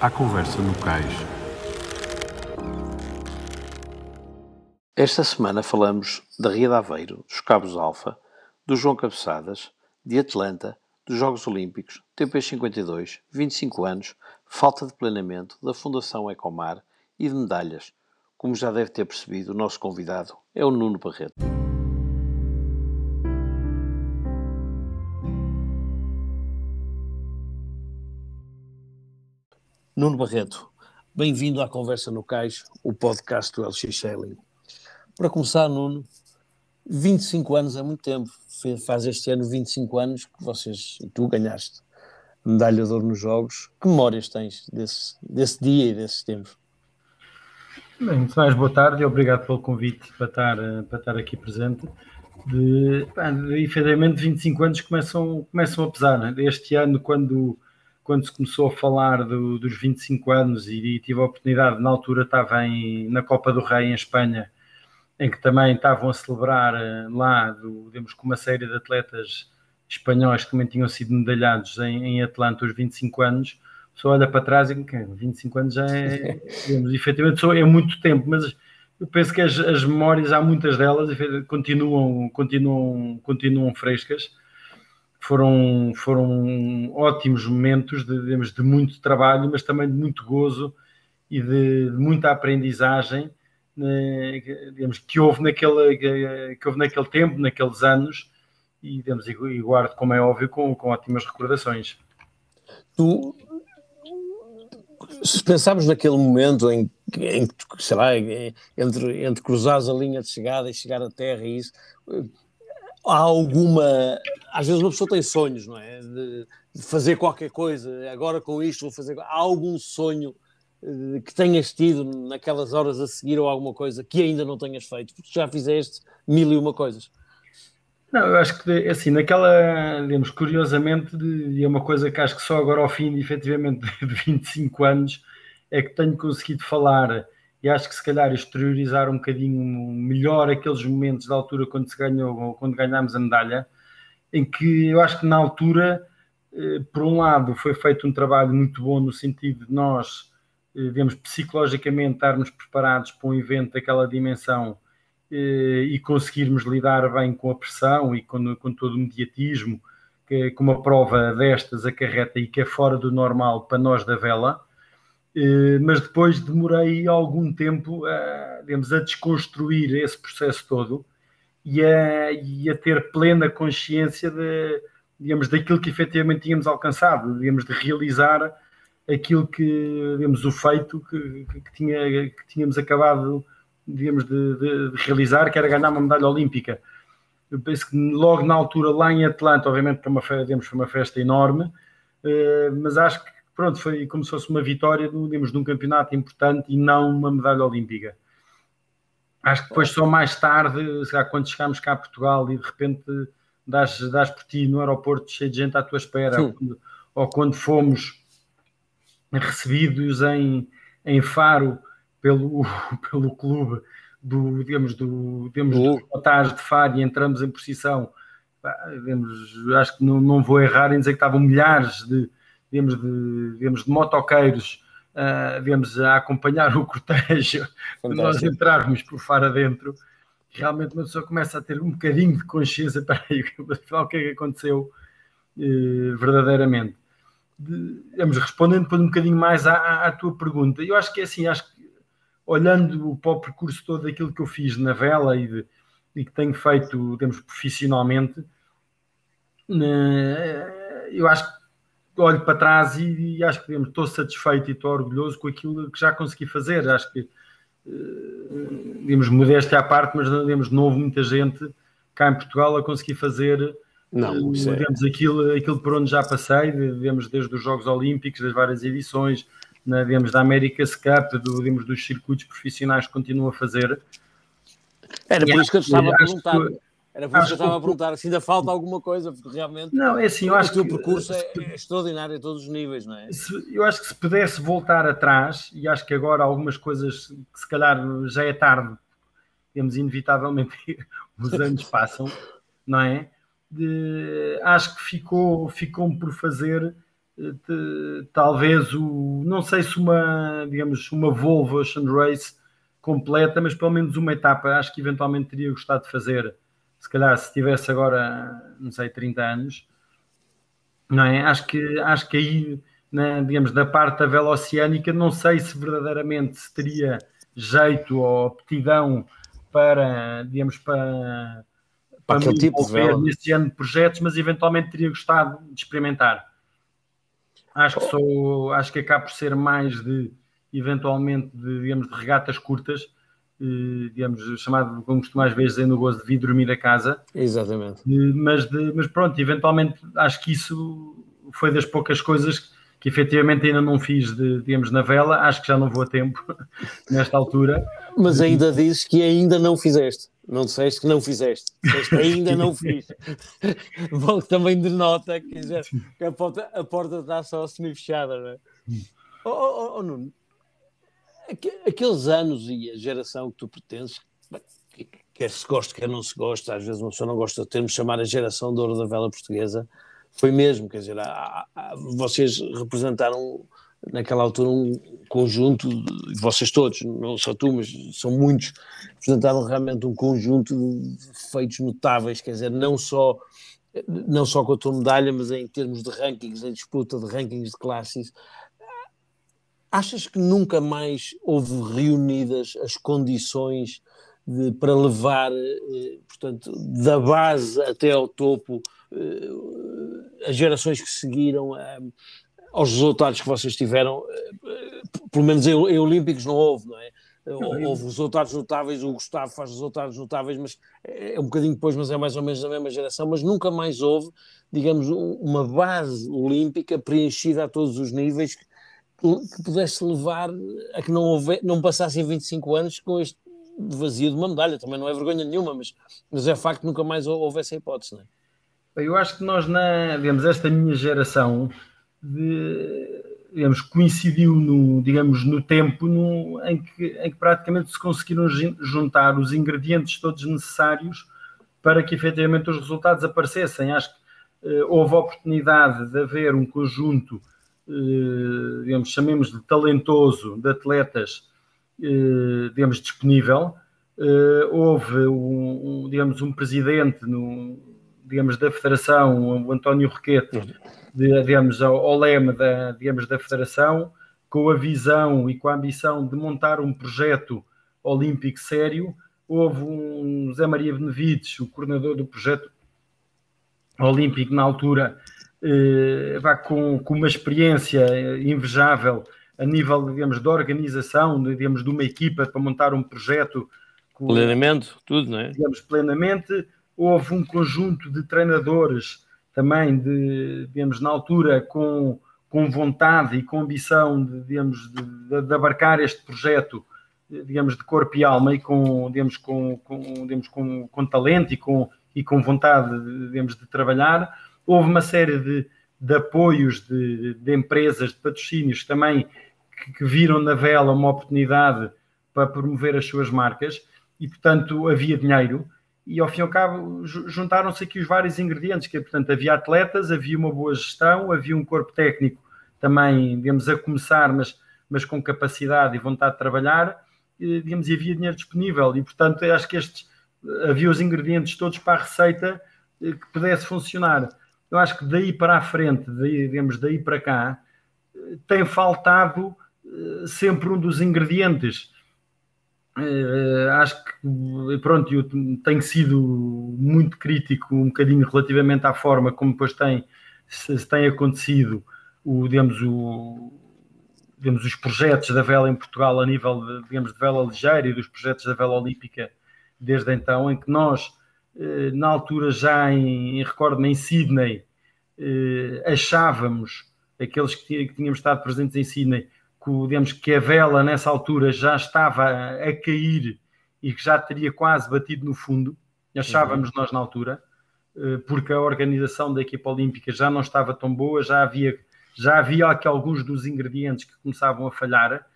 à conversa no cais. Esta semana falamos da Ria de Aveiro, dos Cabos Alfa, do João Cabeçadas, de Atlanta, dos Jogos Olímpicos, TP52, 25 anos, falta de planeamento da Fundação Ecomar e de medalhas. Como já deve ter percebido, o nosso convidado é o Nuno Barreto. Nuno Barreto, bem-vindo à Conversa no Cais, o podcast do LX Sailing. Para começar, Nuno, 25 anos é muito tempo. Faz este ano 25 anos que vocês e tu ganhaste medalha de ouro nos Jogos. Que memórias tens desse, desse dia e desses tempos? Bem, muito mais boa tarde e obrigado pelo convite para estar, para estar aqui presente. De, de, efetivamente, 25 anos começam, começam a pesar. Né? Este ano, quando quando se começou a falar do, dos 25 anos e, e, tive a oportunidade, na altura estava em, na Copa do Rei em Espanha, em que também estavam a celebrar eh, lá, do, digamos, com uma série de atletas espanhóis que também tinham sido medalhados em, em Atlanta os 25 anos, só olha para trás e 25 anos já é, digamos, efetivamente é muito tempo, mas eu penso que as, as memórias, há muitas delas, continuam, continuam, continuam frescas foram, foram ótimos momentos de, de muito trabalho, mas também de muito gozo e de, de muita aprendizagem né, digamos, que, houve naquele, que houve naquele tempo, naqueles anos, e, digamos, e guardo, como é óbvio, com, com ótimas recordações. Tu, se pensarmos naquele momento em, em sei lá, entre, entre cruzares a linha de chegada e chegar à terra e isso, há alguma. Às vezes uma pessoa tem sonhos, não é? De, fazer qualquer coisa, agora com isto vou fazer. Há algum sonho eh, que tenhas tido naquelas horas a seguir ou alguma coisa que ainda não tenhas feito, porque já fizeste mil e uma coisas. Não, eu acho que assim, naquela, digamos, curiosamente, e é uma coisa que acho que só agora ao fim, efetivamente, de 25 anos, é que tenho conseguido falar e acho que se calhar exteriorizar um bocadinho melhor aqueles momentos da altura quando se ganhou, quando ganhámos a medalha, em que eu acho que na altura, eh, por um lado, foi feito um trabalho muito bom no sentido de nós, eh, digamos, psicologicamente estarmos preparados para um evento daquela dimensão eh, e conseguirmos lidar bem com a pressão e com, com todo o mediatismo que, uma prova destas acarreta e que é fora do normal para nós da vela mas depois demorei algum tempo a, digamos, a desconstruir esse processo todo e a, e a ter plena consciência de, digamos, daquilo que efetivamente tínhamos alcançado, digamos, de realizar aquilo que, digamos, o feito que, que, tinha, que tínhamos acabado, digamos, de, de, de, realizar, que era ganhar uma medalha olímpica. Eu penso que logo na altura, lá em Atlanta, obviamente foi uma, digamos, foi uma festa enorme, eh, mas acho que pronto, foi como se fosse uma vitória digamos, de um campeonato importante e não uma medalha olímpica. Acho que depois só mais tarde, quando chegámos cá a Portugal e de repente dás, dás por ti no aeroporto cheio de gente à tua espera, ou quando, ou quando, fomos recebidos em, em Faro pelo, pelo clube do, digamos, do, digamos, do de Faro e entramos em procissão, digamos, acho que não, não vou errar em dizer que estavam milhares de, digamos, de, digamos, de motoqueiros, uh, digamos, a acompanhar o cortejo, quando nós entrarmos por fora dentro, realmente uma pessoa começa a ter um bocadinho de consciência, para aí, o que é que aconteceu uh, verdadeiramente. De, digamos, respondendo depois um bocadinho mais à, à, tua pergunta, eu acho que é assim, acho que olhando para o percurso todo daquilo que eu fiz na vela e, de, e que tenho feito, digamos, profissionalmente, uh, eu acho que olho para trás e, e acho que digamos, estou satisfeito e estou orgulhoso com aquilo que já consegui fazer. Acho que, uh, digamos, modéstia à parte, mas digamos, não houve muita gente cá em Portugal a conseguir fazer não, uh, digamos, aquilo, aquilo por onde já passei, digamos, desde os Jogos Olímpicos, das várias edições, na, digamos, da America's Cup, do, digamos, dos circuitos profissionais que continuam a fazer. Era por isso que eu estava a perguntar. Que, era por isso que eu estava a perguntar se ainda falta alguma coisa, porque realmente não, é assim, eu acho que o percurso é, é, extraordinário a todos os níveis, não é? Se, eu acho que se pudesse voltar atrás, e acho que agora algumas coisas que se calhar já é tarde, temos inevitavelmente os anos passam, não é? De, acho que ficou, ficou por fazer de, talvez o, não sei se uma, digamos, uma Volvo Ocean Race completa, mas pelo menos uma etapa, acho que eventualmente teria gostado de fazer, se calhar se tivesse agora, não sei, 30 anos, não é? Acho que, acho que aí, na, digamos, da parte da vela oceânica, não sei se verdadeiramente se teria jeito ou aptidão para, digamos, para, para, para tipo de vela. nesse ano de projetos, mas eventualmente teria gostado de experimentar. Acho que sou, acho que acaba por ser mais de eventualmente de, digamos, de regatas curtas, digamos, chamado, como mais vezes dizer no gozo de vir dormir a casa. Exatamente. Mas, de, mas pronto, eventualmente acho que isso foi das poucas coisas que efetivamente ainda não fiz, de, digamos, na vela, acho que já não vou a tempo nesta altura. Mas ainda dizes que ainda não fizeste. Não disseste que não fizeste, disseste que ainda não fiz. Bom, também denota que, já, que a, porta, a porta está só semi-fechada, não é? Oh, oh, oh, Nuno, aqueles anos e a geração que tu pertences, quer se goste, quer não se goste, às vezes uma pessoa não gosta de termos chamar a geração de ouro da vela portuguesa, foi mesmo, quer dizer, há, há, vocês representaram naquela altura um conjunto, de, vocês todos, não só tu, mas são muitos, apresentaram realmente um conjunto de feitos notáveis, quer dizer, não só não só com a tua medalha, mas em termos de rankings, em disputa de rankings de classes. Achas que nunca mais houve reunidas as condições de, para levar, eh, portanto, da base até ao topo, eh, as gerações que seguiram, eh, aos resultados que vocês tiveram, pelo menos em, em Olímpicos não houve, não é? houve resultados notáveis, o Gustavo faz resultados notáveis, mas é, é um bocadinho depois, mas é mais ou menos da mesma geração, mas nunca mais houve, digamos, uma base olímpica preenchida a todos os níveis que, pudesse levar a que não, houve, não passassem 25 anos com este vazio de uma medalha, também não é vergonha nenhuma, mas, mas é facto que nunca mais houve essa hipótese, não é? Eu acho que nós, na, digamos, esta minha geração, de, digamos, coincidiu no, digamos, no tempo no, em, que, em que praticamente se conseguiram juntar os ingredientes todos necessários para que efetivamente os resultados aparecessem. Acho que eh, houve a oportunidade de haver um conjunto, digamos, chamemos de talentoso, de atletas, eh, digamos, disponível. Eh, houve um, um, digamos, um presidente no, digamos, da Federação, o António Roquete, de, digamos, ao, ao lema da, digamos, da Federação, com a visão e com a ambição de montar um projeto olímpico sério. Houve um Zé Maria Benevides, o coordenador do projeto olímpico na altura, eh, com, com uma experiência invejável a nível, digamos, de organização, digamos, de uma equipa para montar um projeto. Com, plenamente, tudo, não é? Digamos, plenamente. Houve um conjunto de treinadores também de, digamos, na altura com, com vontade e com ambição de, digamos, de, de abarcar este projeto, digamos, de corpo e alma e com, digamos, com, com, digamos, com, com talento e com, e com vontade, digamos, de trabalhar. Houve uma série de, de apoios de, de empresas, de patrocínios também que, que viram na vela uma oportunidade para promover as suas marcas e, portanto, havia dinheiro e ao fim e ao cabo juntaram-se aqui os vários ingredientes, que é, portanto havia atletas, havia uma boa gestão, havia um corpo técnico também, digamos, a começar, mas, mas com capacidade e vontade de trabalhar, e, digamos, e havia dinheiro disponível e portanto acho que estes, havia os ingredientes todos para a receita eh, que pudesse funcionar. Eu acho que daí para a frente, daí, digamos, daí para cá, eh, tem faltado eh, sempre um dos ingredientes. Uh, acho que, pronto, eu tenho sido muito crítico um bocadinho relativamente à forma como depois tem, se, tem acontecido o, digamos, o, digamos, os projetos da vela em Portugal a nível de, digamos, de vela ligeira e dos projetos da vela olímpica desde então, em que nós, na altura já em, recordo-me, em Sydney, uh, achávamos, aqueles que, que tínhamos estado presentes em Sydney, digamos, que a vela nessa altura já estava a, cair e que já teria quase batido no fundo, achávamos uhum. nós na altura, eh, porque a organização da equipa olímpica já não estava tão boa, já havia, já havia aqui alguns dos ingredientes que começavam a falhar,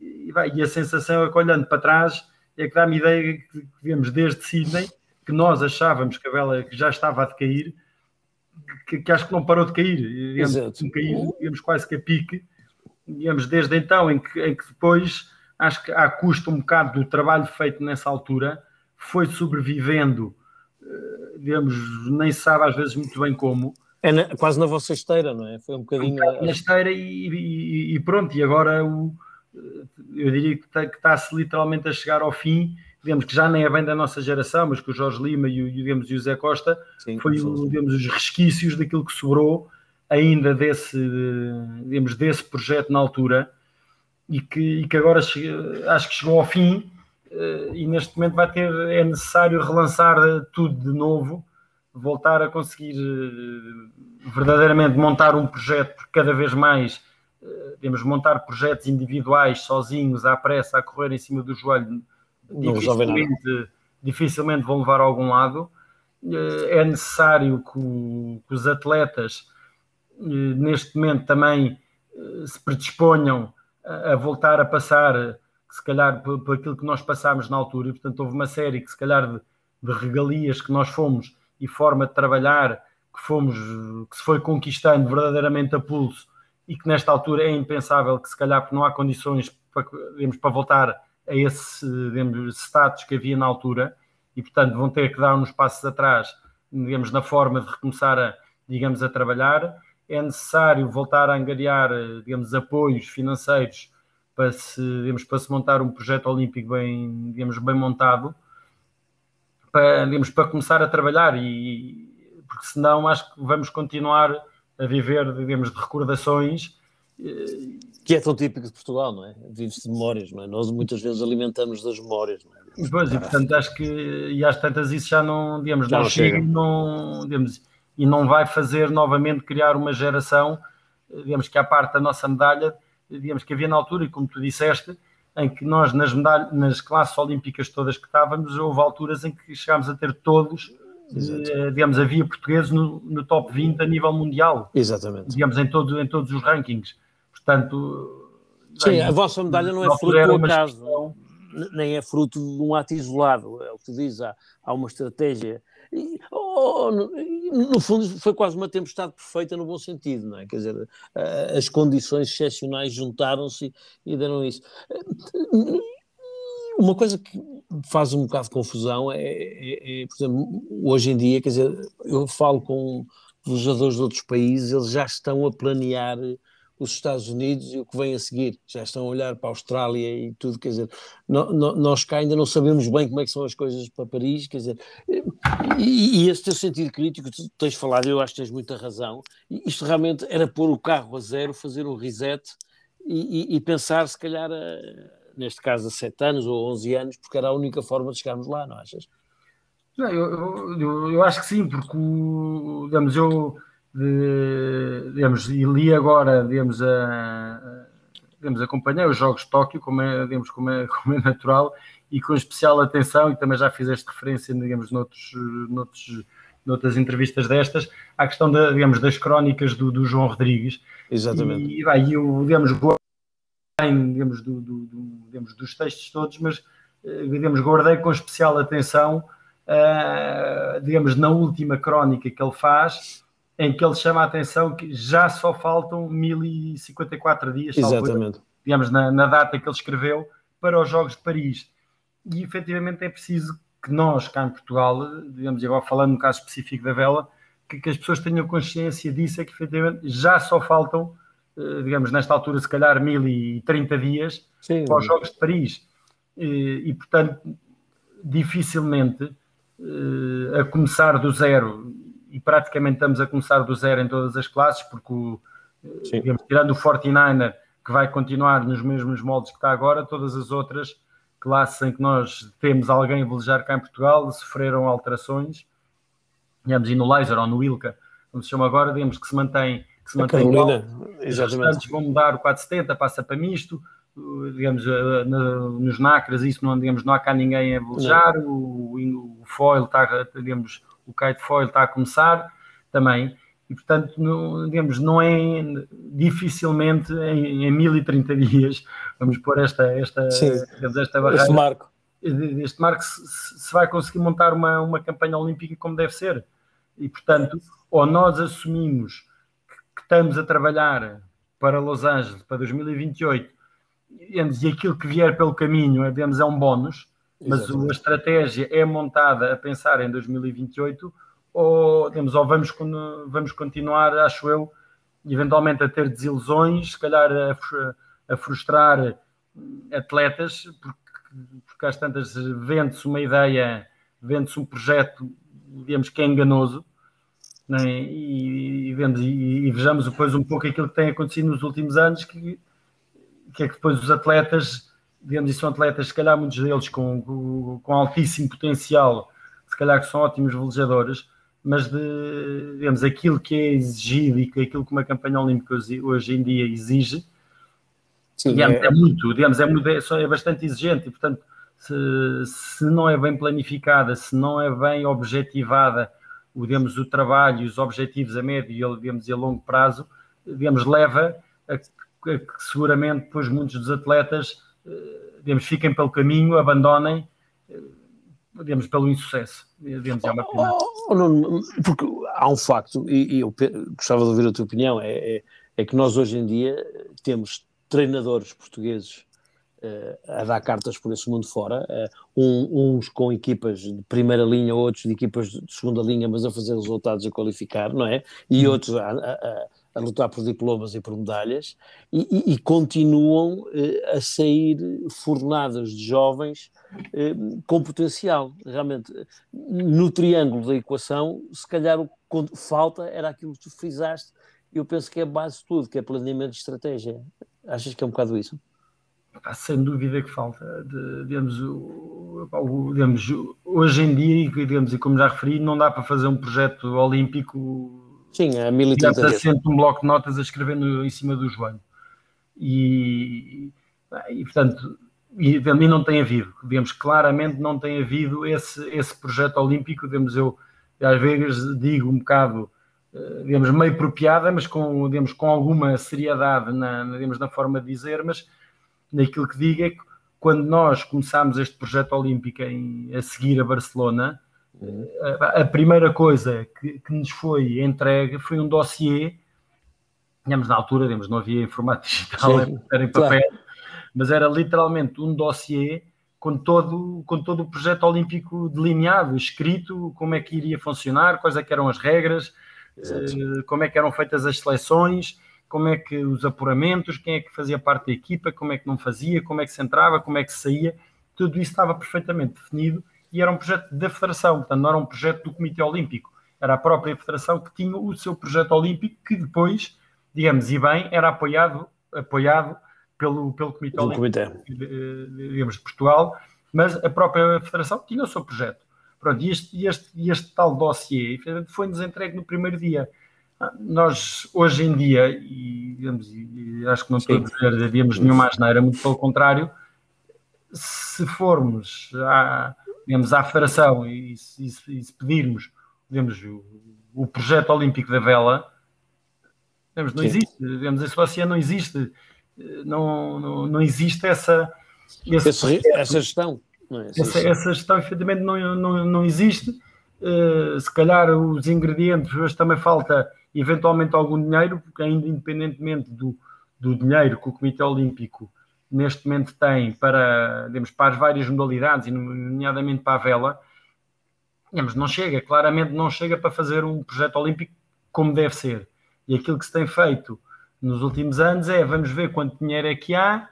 e, e a sensação é que olhando para trás é que dá-me ideia que vemos desde Sydney que nós achávamos que a vela que já estava a decair, que, que, acho que não parou de cair. Digamos, cair, digamos quase que a pique, digamos, desde então, em que, em que depois, acho que à custa um bocado do trabalho feito nessa altura, foi sobrevivendo, eh, digamos, nem sabe às vezes muito bem como. É na, quase na vossa esteira, não é? Foi um bocadinho. Um na esteira e, e, e, pronto, e agora o, eu diria que está-se literalmente a chegar ao fim digamos que já nem é bem da nossa geração, mas que o Jorge Lima e o, digamos, e o Zé Costa sim, foi o, digamos, os resquícios daquilo que sobrou ainda desse, digamos, desse projeto na altura e que, e que agora acho que chegou ao fim eh, e neste momento vai ter, é necessário relançar tudo de novo, voltar a conseguir eh, verdadeiramente montar um projeto, porque cada vez mais temos eh, montar projetos individuais, sozinhos, à pressa, a correr em cima do joelho, dificilmente, dificilmente vão levar a algum lado. É necessário que, que os atletas, neste momento, também se predisponham a, a voltar a passar se calhar por, por, aquilo que nós passámos na altura, e portanto houve uma série que se calhar de, de, regalias que nós fomos e forma de trabalhar que fomos, que se foi conquistando verdadeiramente a pulso e que nesta altura é impensável que se calhar não há condições para, digamos, para voltar a esse digamos, status que havia na altura e portanto vão ter que dar uns passos atrás digamos, na forma de recomeçar a, digamos, a trabalhar. É necessário voltar a angariar, digamos, apoios financeiros para se, digamos, para se montar um projeto olímpico bem, digamos, bem montado, para, digamos, para começar a trabalhar e porque senão acho que vamos continuar a viver, digamos, de recordações que é tão típico de Portugal, não é? Vive-se de memórias, não é? Nós muitas vezes alimentamos das memórias, não é? Pois, e portanto acho que, e às tantas isso já não, digamos, já não, chega, não, digamos, e não vai fazer novamente criar uma geração, digamos, que a parte da nossa medalha digamos que havia na altura, e como tu disseste, em que nós nas, medalhas, nas classes olímpicas todas que estávamos, houve alturas em que chegámos a ter todos, eh, digamos, havia portugueses no, no, top 20 a nível mundial. Exatamente. Digamos, em, todo, em todos os rankings. Portanto... Sim, bem, a vossa medalha não é fruto do acaso, nem é fruto de um ato isolado, é o que tu dizes, há, há uma estratégia e, oh, no, no, fundo, foi quase uma tempestade perfeita no bom sentido, não é? Quer dizer, as condições excepcionais juntaram-se e deram isso. Uma coisa que faz um bocado de confusão é, é, é, por exemplo, hoje em dia, quer dizer, eu falo com jogadores de outros países, eles já estão a planear os Estados Unidos e o que vem a seguir. Já estão a olhar para a Austrália e tudo, quer dizer, no, no, nós cá ainda não sabemos bem como é que são as coisas para Paris, quer dizer, e, e esse teu sentido crítico, tu tens falado, eu acho que tens muita razão, isto realmente era pôr o carro a zero, fazer um reset e, e, e pensar, se calhar, a, neste caso a 7 anos ou 11 anos, porque era a única forma de chegarmos lá, não achas? Eu, eu, eu, acho que sim, porque, digamos, eu de, digamos, e li agora, digamos, a, digamos, acompanhei os Jogos de Tóquio, como é, digamos, como é, como é natural, e com especial atenção, e também já fizeste referência, digamos, noutros, noutros, noutras entrevistas destas, à questão, da, digamos, das crónicas do, do João Rodrigues. Exatamente. E, e eu, digamos, digamos, do, do, do, digamos, dos textos todos, mas, eh, digamos, guardei com especial atenção, uh, digamos, na última crónica que ele faz, em que ele chama a atenção que já só faltam 1054 dias, Exatamente. digamos, na, na, data que ele escreveu, para os Jogos de Paris. E efetivamente é preciso que nós, cá em Portugal, digamos, agora falando no caso específico da vela, que, que as pessoas tenham consciência disso, é que efetivamente já só faltam, eh, digamos, nesta altura, se calhar 1030 dias Sim. para os Jogos de Paris. E, e portanto, dificilmente, eh, a começar do zero e praticamente estamos a começar do zero em todas as classes, porque o, digamos, tirando o 49er, que vai continuar nos mesmos moldes que está agora, todas as outras classes em que nós temos alguém a velejar cá em Portugal sofreram alterações, digamos, e no laser ou no Ilka, como se chama agora, digamos que se mantém, que se mantém igual. Os restantes vão mudar o 470, passa para misto, digamos, eh, nos nacras, isso não, digamos, não há cá ninguém a velejar, o, o foil está, digamos, o kite foil está a começar também, e portanto, não, digamos, não é dificilmente em, em 1030 dias, vamos pôr esta, esta, digamos, esta barreira. Este marco. Este marco se, se, vai conseguir montar uma, uma campanha olímpica como deve ser. E, portanto, ou nós assumimos que estamos a trabalhar para Los Angeles para 2028 e aquilo que vier pelo caminho é, digamos, é um bónus, mas a estratégia é montada a pensar em 2028 ou, digamos, ou vamos, vamos continuar, acho eu, eventualmente a ter desilusões, se calhar a, a frustrar atletas, porque, porque às tantas vende-se uma ideia, vende-se um projeto, digamos que é enganoso, né? e, e, vemos, e, e, vejamos depois um pouco aquilo que tem acontecido nos últimos anos, que, que é que depois os atletas, digamos, e são atletas, se calhar muitos deles com, com altíssimo potencial, se calhar que são ótimos velejadores, mas de, digamos, aquilo que é exigido e aquilo que uma campanha olímpica hoje em dia exige, Sim, digamos, é... é... muito, digamos, é, muito, é, é bastante exigente e, portanto, se, se não é bem planificada, se não é bem objetivada, o, digamos, o trabalho os objetivos a médio digamos, e a longo prazo, digamos, leva a que, a que seguramente depois muitos dos atletas digamos, fiquem pelo caminho, abandonem eh, digamos, pelo insucesso. Digamos, é uma pena. Oh, não, porque há um facto, e, e, eu gostava de ouvir a tua opinião, é, é, é, que nós hoje em dia temos treinadores portugueses uh, a dar cartas por esse mundo fora, uh, um, uns com equipas de primeira linha, outros de equipas de segunda linha, mas a fazer resultados a qualificar, não é? E hum. outros a, a, a, lutar por diplomas e por medalhas, e, e, e continuam uh, a sair fornadas de jovens com potencial. Realmente, no triângulo da equação, se calhar o que falta era aquilo que tu frisaste, eu penso que é base de tudo, que é planeamento de estratégia. Achas que é um bocado isso? sem dúvida que falta. De, digamos, o, o, digamos, hoje em dia, digamos, e como já referi, não dá para fazer um projeto olímpico. Sim, a militante. assento um bloco de notas a escrever no, em cima do joelho. E, e portanto, e, e não tem havido, digamos, claramente não tem havido esse, esse projeto olímpico, digamos, eu às vezes digo um bocado eh, digamos, meio propriada, mas com, digamos, com alguma seriedade na, digamos, na forma de dizer, mas naquilo que digo é que quando nós começámos este projeto olímpico em, a seguir a Barcelona. A, primeira coisa que, que, nos foi entregue foi um dossiê, digamos, na altura, digamos, não havia formato digital, Sim, era em papel, claro. mas era literalmente um dossiê com todo, com todo o projeto olímpico delineado, escrito, como é que iria funcionar, quais é que eram as regras, Exato. Eh, como é que eram feitas as seleções, como é que os apuramentos, quem é que fazia parte da equipa, como é que não fazia, como é que se entrava, como é que se saía, tudo isso estava perfeitamente definido e era um projeto da Federação, portanto não era um projeto do Comitê Olímpico, era a própria Federação que tinha o seu projeto olímpico que depois, digamos, e bem, era apoiado, apoiado pelo, pelo Comitê Olímpico de, digamos, de Portugal, mas a própria Federação tinha o seu projeto. Pronto, e este, este, este tal dossiê foi-nos entregue no primeiro dia. Nós, hoje em dia, e, digamos, e acho que não estou a dizer, digamos, nenhuma asneira, muito pelo contrário, se formos à, digamos, à federação e, e, e se pedirmos digamos, o, o, projeto olímpico da vela, digamos, não Sim. existe, digamos, esse dossiê não existe, não, não, não existe essa, esse, essa gestão. É? Essa, essa, gestão, efetivamente, não, não, não existe. Uh, se calhar os ingredientes, hoje também falta eventualmente algum dinheiro, porque ainda independentemente do, do dinheiro que o Comitê Olímpico neste momento tem para, digamos, para as várias modalidades, e nomeadamente para a vela, digamos, não chega, claramente não chega para fazer um projeto olímpico como deve ser. E aquilo que se tem feito nos últimos anos é vamos ver quanto dinheiro é que há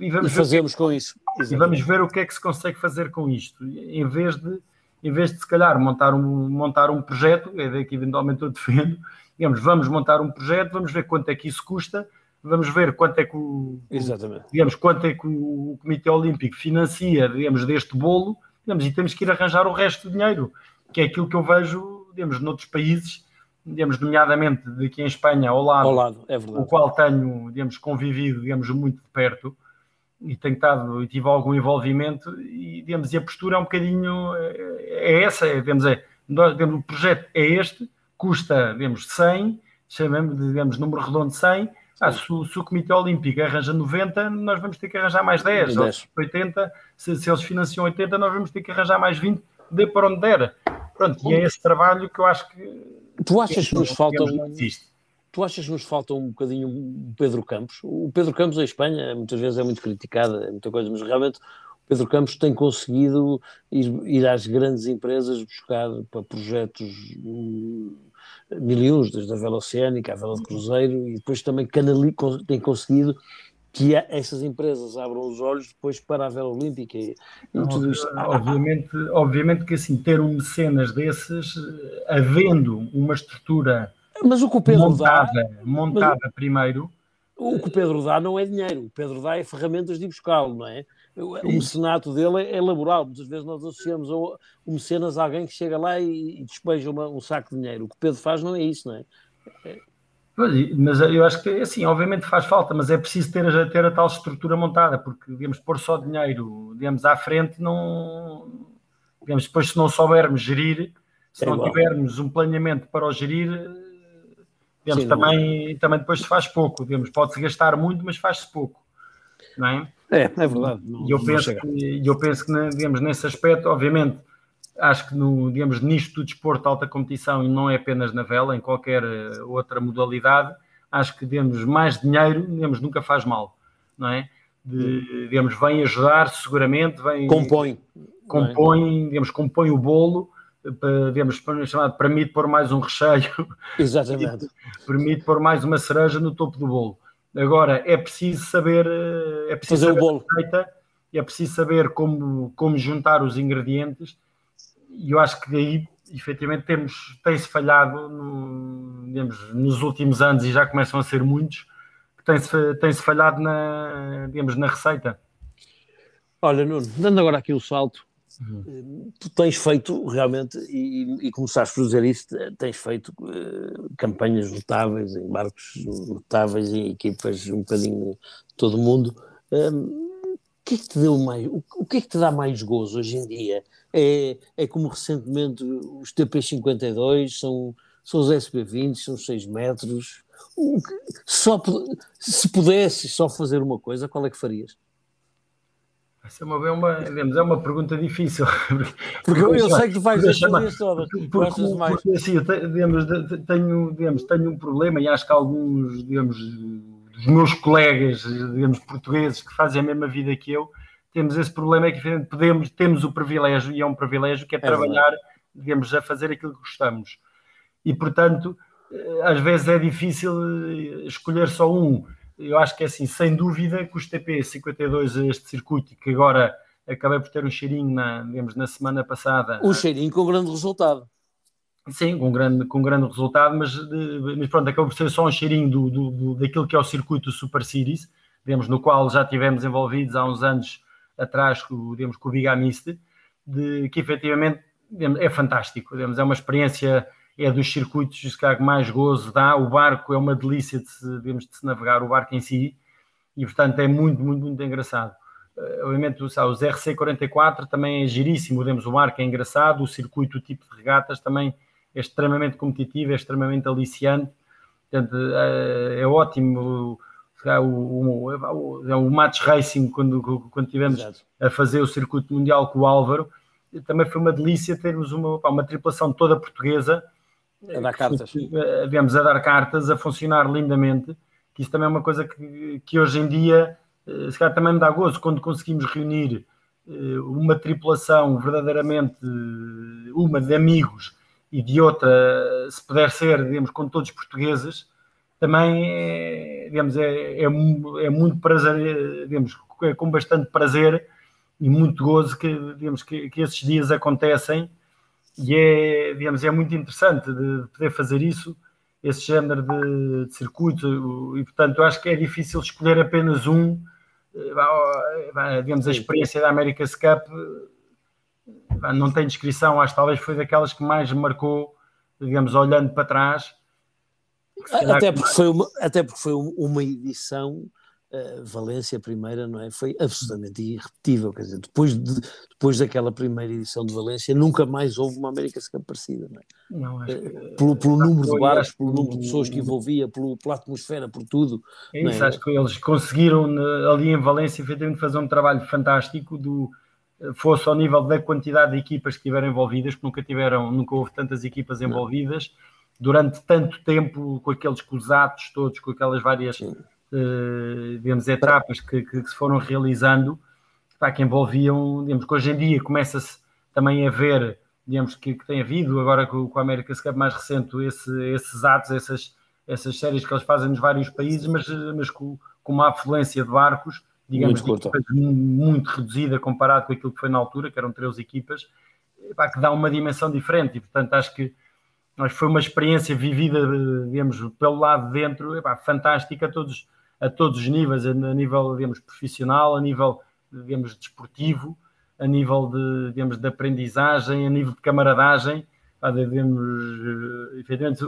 e vamos e fazemos ver, com isso. Exatamente. E vamos ver o que é que se consegue fazer com isto, em vez de, em vez de se calhar montar um, montar um projeto, é daí que eventualmente eu defendo, digamos, vamos montar um projeto, vamos ver quanto é que isso custa, vamos ver quanto é que o, Exatamente. digamos, quanto é que o Comitê Olímpico financia, digamos, deste bolo, digamos, e temos que ir arranjar o resto do dinheiro, que é aquilo que eu vejo, digamos, noutros países, digamos, nomeadamente daqui em Espanha, ao lado, ao lado é o qual tenho, digamos, convivido, digamos, muito de perto, e tenho estado e tive algum envolvimento e, digamos, e a postura é um bocadinho é, é essa, é, digamos, é, digamos, o projeto é este, custa, digamos, 100, chamamos digamos, número redondo de 100, ah, se, se, o Comitê Olímpico arranja 90, nós vamos ter que arranjar mais 10, 10. 80, se, se, eles financiam 80, nós vamos ter que arranjar mais 20, dê para onde der. Pronto, e é esse trabalho que eu acho que. Tu achas que nos falta. Tu achas que nos falta um bocadinho o Pedro Campos? O Pedro Campos, em Espanha, muitas vezes é muito criticado, é muita coisa, mas realmente o Pedro Campos tem conseguido ir, ir às grandes empresas buscar para projetos hum, mil desde a vela oceânica, a vela de cruzeiro, e depois também canali, tem conseguido que essas empresas abram os olhos depois para a vela olímpica e, e tudo isto. Obviamente, obviamente que assim, ter um mecenas desses, havendo uma estrutura mas o que o Pedro montada, dá, montada primeiro. O que o Pedro dá não é dinheiro, o Pedro dá é ferramentas de buscá-lo, não é? O mecenato dele é, é laboral, muitas vezes nós associamos o, o mecenas a alguém que chega lá e, e despeja uma, um saco de dinheiro. O que o Pedro faz não é isso, não é? é mas eu acho que, assim, obviamente faz falta, mas é preciso ter, ter a tal estrutura montada, porque, digamos, pôr só dinheiro, digamos, à frente, não... Digamos, depois se não soubermos gerir, se é não igual. tivermos um planeamento para o gerir, digamos, Sim, também, é. também depois se faz pouco, digamos, pode-se gastar muito, mas faz-se pouco, não é? É, é verdade. E eu, penso que, eu penso que, digamos, nesse aspecto, obviamente, acho que no, digamos, nisto do desporto de alta competição, e não é apenas na vela, em qualquer eh, outra modalidade, acho que, digamos, mais dinheiro, digamos, nunca faz mal, não é? De, digamos, vem ajudar seguramente, vem... Compõe. Compõe, é? digamos, compõe o bolo, para, digamos, chamado, permite pôr mais um recheio. Exatamente. permite pôr mais uma cereja no topo do bolo. Agora, é preciso saber... Eh, é preciso Fazer saber o bolo. Receita, é preciso saber como, como juntar os ingredientes e eu acho que aí efetivamente temos, tem-se falhado no, digamos, nos últimos anos e já começam a ser muitos, que tem-se tem -se falhado na, digamos, na receita. Olha, Nuno, dando agora aqui o salto, uhum. tu tens feito realmente, e, e começaste por dizer isso, tens feito uh, campanhas notáveis em barcos notáveis em equipas um bocadinho de todo o mundo. Um, o que é que te deu mais, o, que é que te dá mais gozo hoje em dia? É, é como recentemente os TP52 são, são os SB20, são 6 metros. Só, se pudesse só fazer uma coisa, qual é que farias? Essa é uma, é uma, digamos, é uma pergunta difícil. Porque eu, eu sei que tu vais as coisas todas. Porque, porque, mais. porque assim, eu tenho, digamos, tenho, digamos, tenho um problema e acho que alguns, digamos, dos meus colegas, digamos, portugueses que fazem a mesma vida que eu, temos esse problema é que podemos, temos o privilégio, e é um privilégio, que é, é trabalhar, verdade. digamos, a fazer aquilo que gostamos. E, portanto, eh, às vezes é difícil eh, escolher só um. Eu acho que é assim, sem dúvida, que os TP52, este circuito, que agora acabei por ter um cheirinho na, digamos, na semana passada. Um cheirinho com grande resultado. Sim, com grande, com grande resultado, mas, mas pronto, acabou por ser só um cheirinho do, do, do, daquilo que é o circuito Super Series, digamos, no qual já tivemos envolvidos há uns anos atrás, digamos, com o Bigamiste, de que efetivamente digamos, é fantástico, digamos, é uma experiência, é dos circuitos que mais gozo dá, o barco é uma delícia de se, digamos, de se navegar, o barco em si, e portanto é muito, muito, muito engraçado. Uh, obviamente, os RC44 também é giríssimo, digamos, o barco é engraçado, o circuito, o tipo de regatas também é extremamente competitivo, é extremamente aliciante, portanto, é, é ótimo. O, o, o, o, Match Racing, quando, quando tivemos Exato. a fazer o circuito mundial com o Álvaro, também foi uma delícia termos uma, uma tripulação toda portuguesa a dar cartas. Vemos a dar cartas, a funcionar lindamente, que isso também é uma coisa que, que hoje em dia eh, se calhar também me dá gozo quando conseguimos reunir eh, uma tripulação verdadeiramente uma de amigos e de outra, se puder ser, digamos, com todos portugueses, também é, digamos, é, é, é muito prazer, digamos, é com bastante prazer e muito gozo que, digamos, que, que esses dias acontecem e é, digamos, é muito interessante de poder fazer isso, esse género de, de circuito, e portanto acho que é difícil escolher apenas um, eh, digamos, a experiência da America's Cup não tem descrição, acho que talvez foi daquelas que mais marcou, digamos, olhando para trás. Até porque, foi uma, até porque foi uma edição, Valência primeira, não é? Foi absolutamente irrepetível, quer dizer, depois, de, depois daquela primeira edição de Valência, nunca mais houve uma América Cup parecida, não é? Não, acho que, uh, pelo, pelo número de barcos, pelo número de pessoas que envolvia, pelo, pela atmosfera, por tudo. É isso, é? acho que eles conseguiram ali em Valência, efetivamente, fazer um trabalho fantástico do fosse ao nível da quantidade de equipas que tiveram envolvidas, que nunca tiveram, nunca houve tantas equipas envolvidas, durante tanto tempo, com aqueles cruzados todos, com aquelas várias uh, digamos, etapas que, que, se foram realizando, pá, que envolviam, digamos, que hoje em dia começa-se também a ver, digamos, que, que tem havido, agora com, com a América Cup mais recente, esse, esses atos, essas, essas séries que eles fazem nos vários países, mas, mas com, com uma afluência de barcos, digamos, muito, muito reduzida comparado com aquilo que foi na altura, que eram três equipas, pá, que dá uma dimensão diferente. E, portanto, acho que mas foi uma experiência vivida, digamos, pelo lado de dentro, epá, fantástica. A todos, a todos os níveis, a nível, digamos, profissional, a nível, digamos, desportivo, a nível de, digamos, de aprendizagem, a nível de camaradagem, digamos, eh, efetivamente,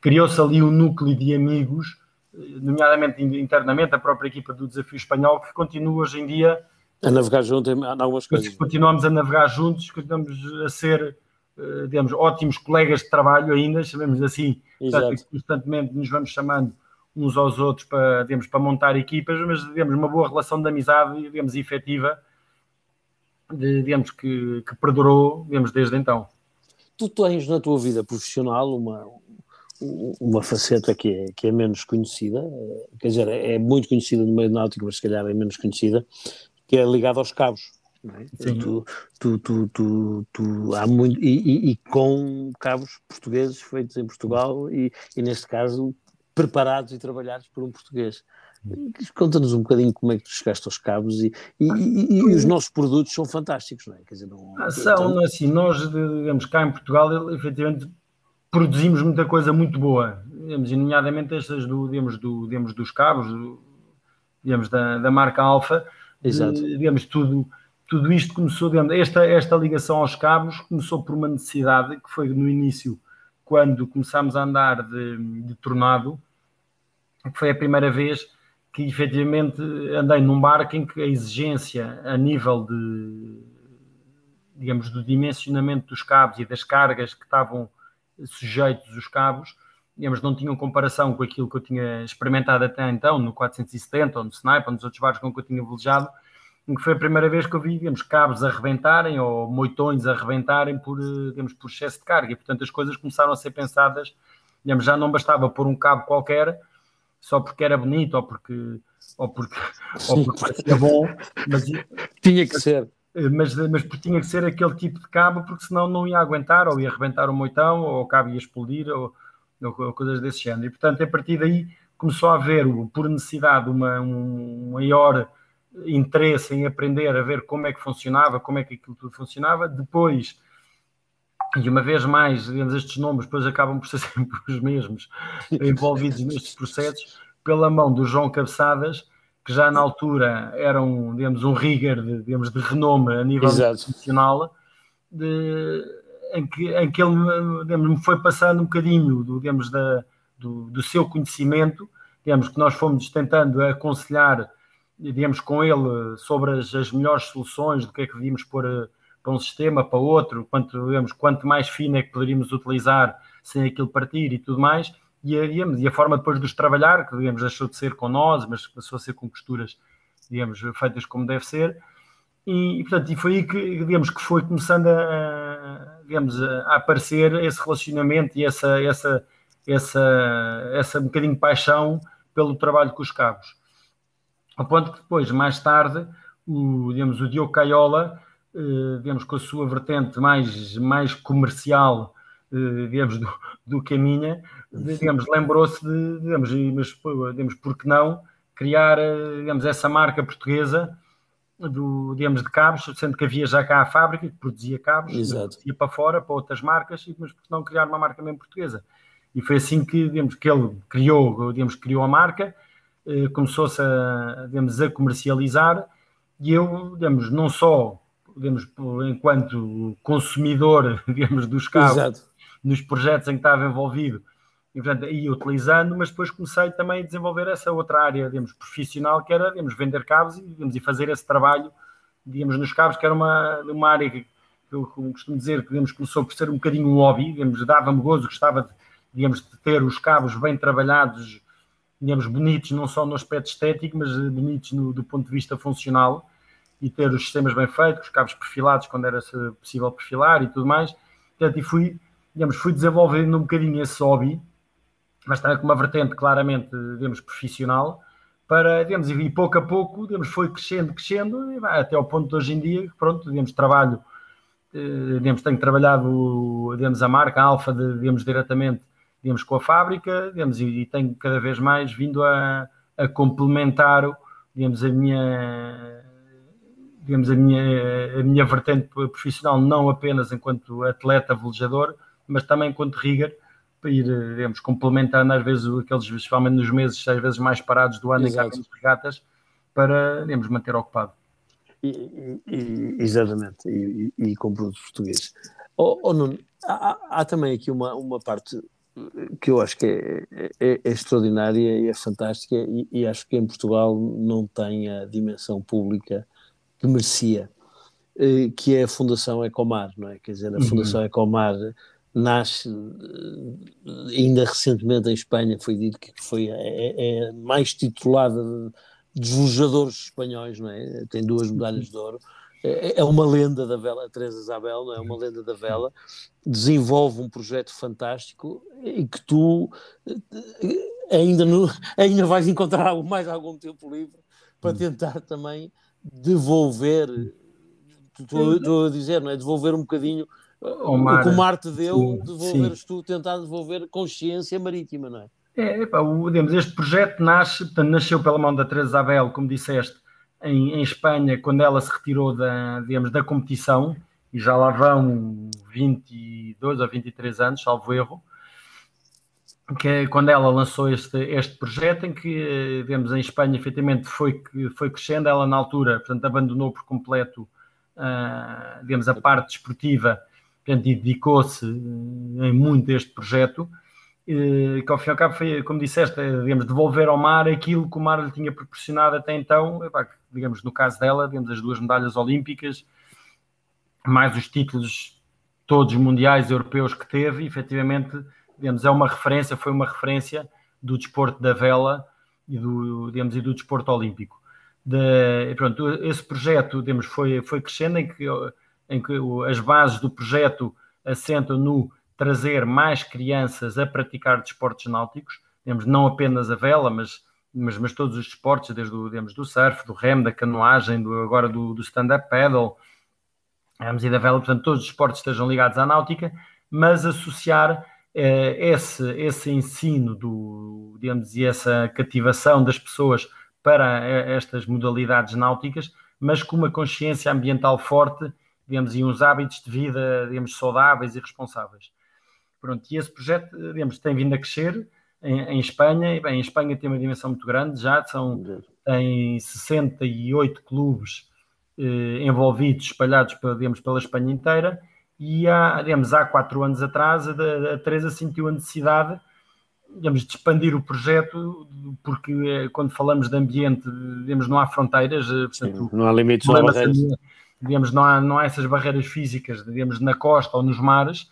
criou-se ali um núcleo de amigos, nomeadamente internamente, a própria equipa do Desafio Espanhol, que continua hoje em dia a navegar juntos em algumas coisas. Continuamos a navegar juntos, continuamos a ser eh, digamos, ótimos colegas de trabalho ainda, chamemos assim, portanto, constantemente nos vamos chamando uns aos outros para, digamos, para montar equipas, mas digamos, uma boa relação de amizade, digamos, efetiva, de, digamos, que, que perdurou, digamos, desde então. Tu tens na tua vida profissional uma, uma faceta que é, que é menos conhecida, quer dizer, é muito conhecida no meio náutico, mas se calhar é menos conhecida, que é ligada aos cabos. É? Tu, tu, tu, tu, tu, há muito, e, e, e, com cabos portugueses feitos em Portugal e, e, neste caso, preparados e trabalhados por um português. Conta-nos um bocadinho como é que tu chegaste aos cabos e, e, os nossos produtos são fantásticos, não é? Quer dizer, não, ah, são, então... assim, nós, digamos, cá em Portugal, efetivamente, produzimos muita coisa muito boa, digamos, nomeadamente estas do, digamos, do, digamos, dos cabos, do, digamos, da, da marca Alfa, Exato. digamos, tudo tudo isto começou, dentro, esta, esta ligação aos cabos começou por uma necessidade que foi no início, quando começámos a andar de, de tornado, foi a primeira vez que efetivamente andei num barco em que a exigência a nível de, digamos, do dimensionamento dos cabos e das cargas que estavam sujeitos os cabos, digamos, não tinham comparação com aquilo que eu tinha experimentado até então no 470 ou no Snipe ou nos outros barcos com que eu tinha velejado, em que foi a primeira vez que eu vi, digamos, cabos a rebentarem ou moitões a rebentarem por, eh, digamos, por excesso de carga. E, portanto, as coisas começaram a ser pensadas, digamos, já não bastava pôr um cabo qualquer só porque era bonito ou porque, ou porque, ou porque parecia bom, mas tinha que ser. Mas, mas tinha que ser aquele tipo de cabo, porque senão não ia aguentar, ou ia arrebentar o moitão, ou o cabo ia explodir, ou, ou coisas desse género. E, portanto, a partir daí começou a haver, por necessidade, uma, um maior interesse em aprender a ver como é que funcionava, como é que aquilo tudo funcionava. Depois, e uma vez mais, digamos, estes nomes depois acabam por ser sempre os mesmos envolvidos nestes processos, pela mão do João Cabeçadas, que já na altura era um, digamos, um rigger de, digamos, de renome a nível nacional, em, que, em que ele digamos, me foi passando um bocadinho do, digamos, da, do, do seu conhecimento, digamos, que nós fomos tentando aconselhar digamos, com ele sobre as, as melhores soluções do que é que devíamos pôr eh, para um sistema, para outro, quanto, digamos, quanto mais fino é que poderíamos utilizar sem aquilo partir e tudo mais, e a, digamos, e a forma depois de os trabalhar, que digamos, deixou de ser com nós, mas passou a ser com costuras, digamos, feitas como deve ser, e, e portanto, e foi aí que, digamos, que foi começando a, digamos, a aparecer esse relacionamento e essa, essa, essa, essa um bocadinho de paixão pelo trabalho com os cabos. Ao ponto que depois, mais tarde, o, digamos, o Diogo Caiola, eh, digamos, com a sua vertente mais, mais comercial, eh, digamos, do, do que a minha, digamos, lembrou-se de, digamos, mas, digamos, por que não, criar, eh, digamos, essa marca portuguesa do, digamos, de cabos, sendo que havia já cá a fábrica que produzia cabos, Exato. ia para fora, para outras marcas, mas por que não criar uma marca mesmo portuguesa? E foi assim que, digamos, que ele criou, digamos, criou a marca, começou-se a, digamos, a comercializar e eu, digamos, não só digamos, enquanto consumidor digamos, dos carros, Exato. nos projetos em que estava envolvido, e, portanto, ia utilizando, mas depois comecei também a desenvolver essa outra área, digamos, profissional, que era, digamos, vender cabos e, digamos, e fazer esse trabalho, digamos, nos cabos, que era uma, uma área que eu costumo dizer que, digamos, começou por ser um bocadinho um hobby, digamos, dava-me gozo, gostava, de, digamos, de ter os cabos bem trabalhados, digamos, bonitos, não só no aspecto estético, mas bonitos no, do ponto de vista funcional. e ter os sistemas bem feitos, os cabos perfilados quando era possível perfilar e tudo mais. Portanto, e fui, digamos, fui desenvolvendo um bocadinho esse hobby, mas também com uma vertente claramente, digamos, profissional, para, digamos, e pouco a pouco, digamos, foi crescendo, crescendo, e vai até ao ponto de hoje em dia, pronto, digamos, trabalho, eh, digamos, tenho trabalhado, digamos, a marca a Alfa, digamos, diretamente, digamos, com a fábrica, digamos, e, e tenho cada vez mais vindo a, a complementar, digamos, a minha, digamos, a minha, a minha vertente profissional, não apenas enquanto atleta velejador, mas também enquanto rigger, para ir, digamos, complementando às vezes aqueles, especialmente nos meses às vezes mais parados do ano Exato. em regatas, para, digamos, manter ocupado. E, e, exatamente, e, e, com produtos portugueses. Oh, oh Nuno, há, há, também aqui uma, uma parte que eu acho que é, é, é, extraordinária e é fantástica, e, acho que em Portugal não tem a dimensão pública que merecia, eh, que é a Fundação Ecomar, não é? Quer dizer, a uhum. Fundação Ecomar nasce eh, ainda recentemente em Espanha, foi dito que foi é, é mais titulada dos velejadores espanhóis, não é? Tem duas medalhas de ouro. É, é uma lenda da vela, a Teresa Isabel, não é? uma lenda da vela, desenvolve um projeto fantástico e que tu eh, ainda, no, ainda vais encontrar mais algum tempo livre para hum. tentar também devolver, estou a dizer, não é? Devolver um bocadinho o, mar, o que o mar te deu, sim, devolveres sim. tu, tentar devolver consciência marítima, não é? É, epá, o, digamos, este projeto nasce, nasceu pela mão da Teresa Isabel, como disseste, em, em, Espanha, quando ela se retirou da, digamos, da competição, e já lá vão 22 ou 23 anos, salvo erro, que é quando ela lançou este, este projeto, em que, digamos, em Espanha, efetivamente, foi, foi crescendo, ela na altura, portanto, abandonou por completo, uh, digamos, a parte desportiva portanto, e dedicou-se eh, em muito a este projeto, que ao fim e ao cabo foi, como disseste, é, digamos, devolver ao mar aquilo que o mar lhe tinha proporcionado até então, digamos, no caso dela, digamos, as duas medalhas olímpicas, mais os títulos todos mundiais europeus que teve, e, efetivamente, digamos, é uma referência, foi uma referência do desporto da vela e do, digamos, e do desporto olímpico. De, pronto, esse projeto, digamos, foi, foi crescendo em que em que as bases do projeto assentam no trazer mais crianças a praticar desportos náuticos, temos não apenas a vela, mas, mas, mas todos os desportos, desde o, digamos, do surf, do remo, da canoagem, do, agora do, do stand-up paddle, digamos, e da vela, portanto, todos os esportes estejam ligados à náutica, mas associar eh, esse, esse ensino do, digamos, e essa cativação das pessoas para eh, estas modalidades náuticas, mas com uma consciência ambiental forte digamos, e uns hábitos de vida, digamos, saudáveis e responsáveis. Pronto, e esse projeto, digamos, tem vindo a crescer em, em Espanha, e bem, em Espanha tem uma dimensão muito grande, já são, tem 68 clubes eh, envolvidos, espalhados, digamos, pela Espanha inteira, e há, digamos, há quatro anos atrás a, a Teresa sentiu a necessidade digamos, de expandir o projeto, porque eh, quando falamos de ambiente, digamos, não há fronteiras, eh, portanto, Sim, não há limites, não há barreiras digamos, não há, não há essas barreiras físicas, digamos, na costa ou nos mares.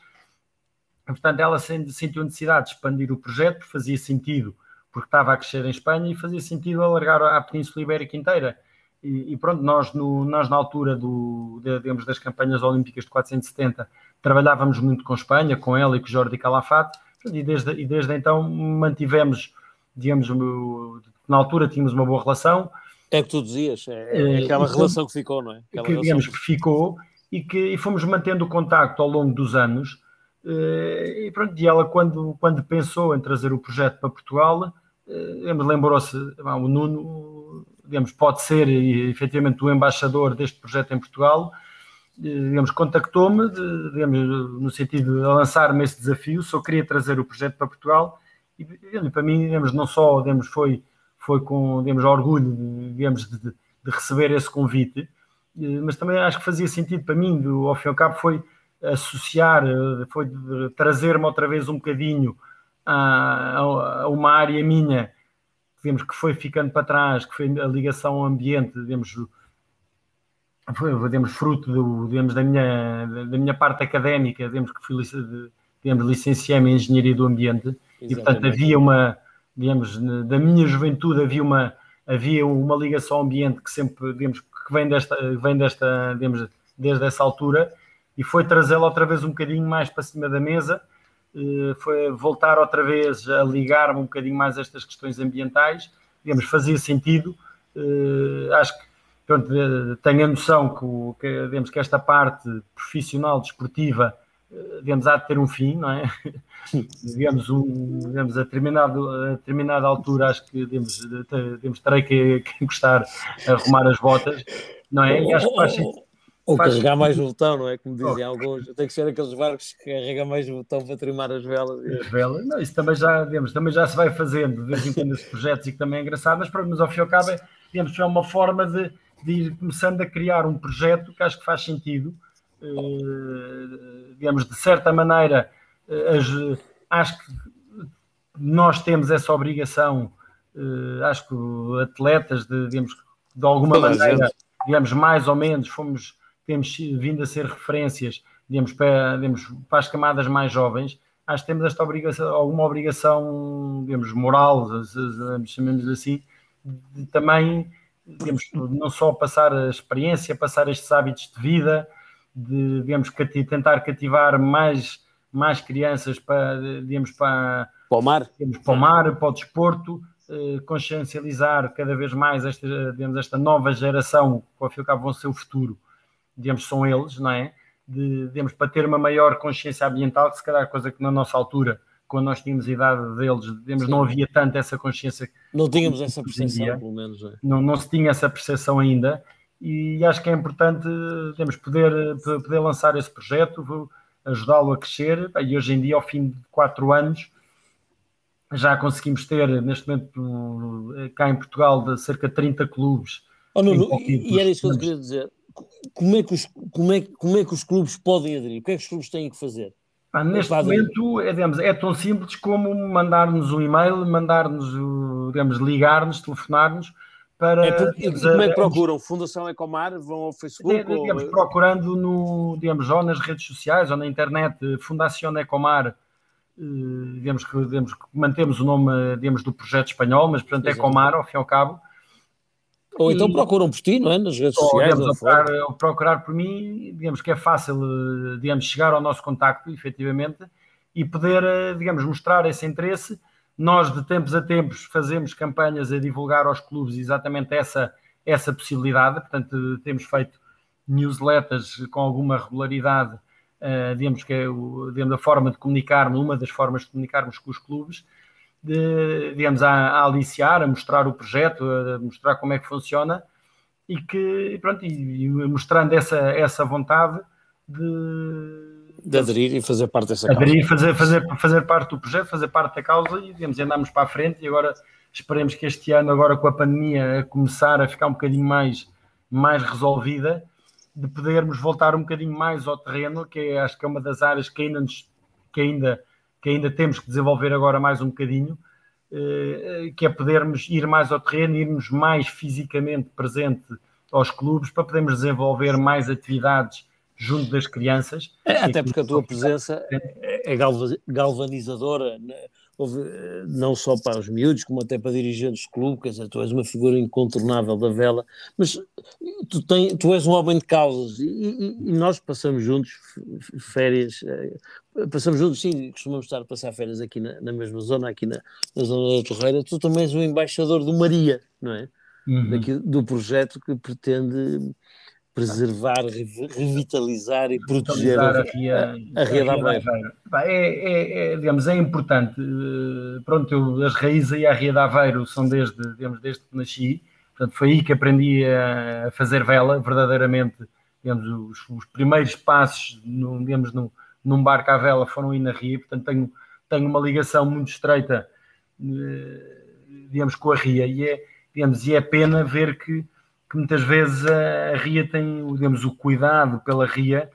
Portanto, ela sentiu necessidade de expandir o projeto, fazia sentido, porque estava a crescer em Espanha e fazia sentido alargar a Península Ibérica inteira. E, e pronto, nós, no, nós na altura do, de, digamos, das campanhas olímpicas de 470 trabalhávamos muito com Espanha, com ela e com Jordi Calafate, e desde, e desde então mantivemos, digamos, na altura tínhamos uma boa relação, é que tu dizias, é, é aquela então, relação que ficou, não é? Aquela que, digamos que ficou e que e fomos mantendo o contacto ao longo dos anos. Eh, e pronto, e ela, quando, quando pensou em trazer o projeto para Portugal, eh, lembrou-se, o Nuno, digamos, pode ser efetivamente o embaixador deste projeto em Portugal, eh, digamos, contactou-me, digamos, no sentido de lançar-me esse desafio, só queria trazer o projeto para Portugal, e para mim, digamos, não só, digamos, foi foi com, digamos, orgulho, digamos, de, de receber esse convite, mas também acho que fazia sentido para mim, ao fim e ao cabo, foi associar, eh, foi trazer-me outra vez um bocadinho a, a, uma área minha, digamos, que foi ficando para trás, que foi a ligação ao ambiente, digamos, foi, digamos, fruto do, digamos, da, minha, da minha parte académica, digamos, que fui digamos, licenciei-me em Engenharia do Ambiente, Exatamente. e portanto havia uma digamos, da minha juventude havia uma, havia uma ligação ao ambiente que sempre, digamos, que que vem desta, vem desta digamos, desde essa altura, e foi trazê-la outra vez um bocadinho mais para cima da mesa, eh, foi voltar outra vez a ligar-me um bocadinho mais a estas questões ambientais, digamos, fazia sentido, eh, acho que pronto, tenho a noção que, que, digamos, que esta parte profissional, desportiva, digamos, há de ter um fim, não é? digamos, um, digamos a, determinado, a determinada altura, acho que digamos, digamos, terei que, que encostar a arrumar as botas, não é? E acho que faz Ou faz carregar mais o botão, não é? Como dizem oh. alguns, tem que ser aqueles barcos que carregam mais o botão para trimar as velas. As velas, não, isso também já, digamos, também já se vai fazendo, de vez em quando, esses projetos e que também é engraçado, mas, mas ao fim e ao cabo, é, digamos, é uma forma de, de ir começando a criar um projeto que acho que faz sentido, eh, digamos, de certa maneira, eh, as, acho que nós temos essa obrigação, eh, acho que atletas, de, digamos, de alguma maneira, digamos, mais ou menos, fomos, temos vindo a ser referências, digamos, para, digamos, para as camadas mais jovens, acho que temos esta obrigação, alguma obrigação, digamos, moral, chamemos assim, de também, digamos, não só passar a experiência, passar estes hábitos de vida, de, digamos, tentar cativar mais, mais crianças para, digamos, para, para o mar, digamos, para, o mar, para o desporto, eh, consciencializar cada vez mais esta, digamos, esta nova geração, que ao fim e ao cabo vão ser o futuro, digamos, são eles, não é? De, digamos, para ter uma maior consciência ambiental, que se calhar coisa que na nossa altura, quando nós tínhamos a idade deles, digamos, não havia tanto essa consciência. Não tínhamos essa percepção, pelo menos. É. Não, não se tinha essa percepção ainda, e acho que é importante temos poder, poder lançar esse projeto, ajudá-lo a crescer. E hoje em dia, ao fim de quatro anos, já conseguimos ter, neste momento, cá em Portugal, de cerca de 30 clubes. Oh, Nuno, e era isso que eu queria dizer. Como é, que os, como, é, como é que os clubes podem aderir? O que é que os clubes têm que fazer? Ah, neste momento é, digamos, é tão simples como mandar-nos um e-mail, mandar-nos, digamos, ligar-nos, telefonar-nos para. É, como é que procuram? Fundação Ecomar? Vão ao Facebook? É, digamos, ou... procurando no, digamos, ou nas redes sociais ou na internet, Fundação Ecomar. Eh, digamos que, digamos que mantemos o nome digamos, do projeto espanhol, mas portanto é Ecomar, ao fim e ao cabo. Ou então procuram por ti, não é? Nas redes ou, sociais. Digamos, ou procurar, procurar por mim, digamos que é fácil digamos, chegar ao nosso contacto, efetivamente, e poder, eh, digamos, mostrar esse interesse nós, de tempos a tempos, fazemos campanhas a divulgar aos clubes exatamente essa, essa possibilidade, portanto, temos feito newsletters com alguma regularidade, uh, digamos que é o, digamos, a forma de comunicarmos, uma das formas de comunicarmos com os clubes, de, digamos, a, a, aliciar, a mostrar o projeto, a mostrar como é que funciona e que, pronto, e, e mostrando essa, essa vontade de de aderir e fazer parte dessa causa. Aderir, fazer, fazer, fazer parte do projeto, fazer parte da causa e digamos, andamos para a frente e agora esperemos que este ano, agora com a pandemia, a começar a ficar um bocadinho mais, mais resolvida, de podermos voltar um bocadinho mais ao terreno, que é, acho que é uma das áreas que ainda, nos, que ainda, que ainda temos que desenvolver agora mais um bocadinho, eh, que é podermos ir mais ao terreno, irmos mais fisicamente presente aos clubes para podermos desenvolver mais atividades junto das crianças. É, até porque a tua presença é, é galvanizadora, né? não só para os miúdos, como até para dirigentes de clube, quer dizer, tu és uma figura incontornável da vela, mas tu, tem, tu és um homem de causas e, e, e, nós passamos juntos férias, eh, passamos juntos, sim, costumamos estar a passar férias aqui na, na mesma zona, aqui na, na, zona da Torreira, tu também és o embaixador do Maria, não é? Uhum. Daqui, do projeto que pretende preservar, revitalizar e proteger a, Ria, a, a, Ria da Aveiro. É, é, é, digamos, é importante. Eh, pronto, eu, as raízes aí à Ria da Aveiro são desde, digamos, desde que nasci. Portanto, foi aí que aprendi a fazer vela, verdadeiramente. Digamos, os, os primeiros passos, no, digamos, no, num barco à vela foram aí na Ria. Portanto, tenho, tenho uma ligação muito estreita, eh, digamos, com a Ria. E é, digamos, e é pena ver que que muitas vezes a, RIA tem, digamos, o cuidado pela RIA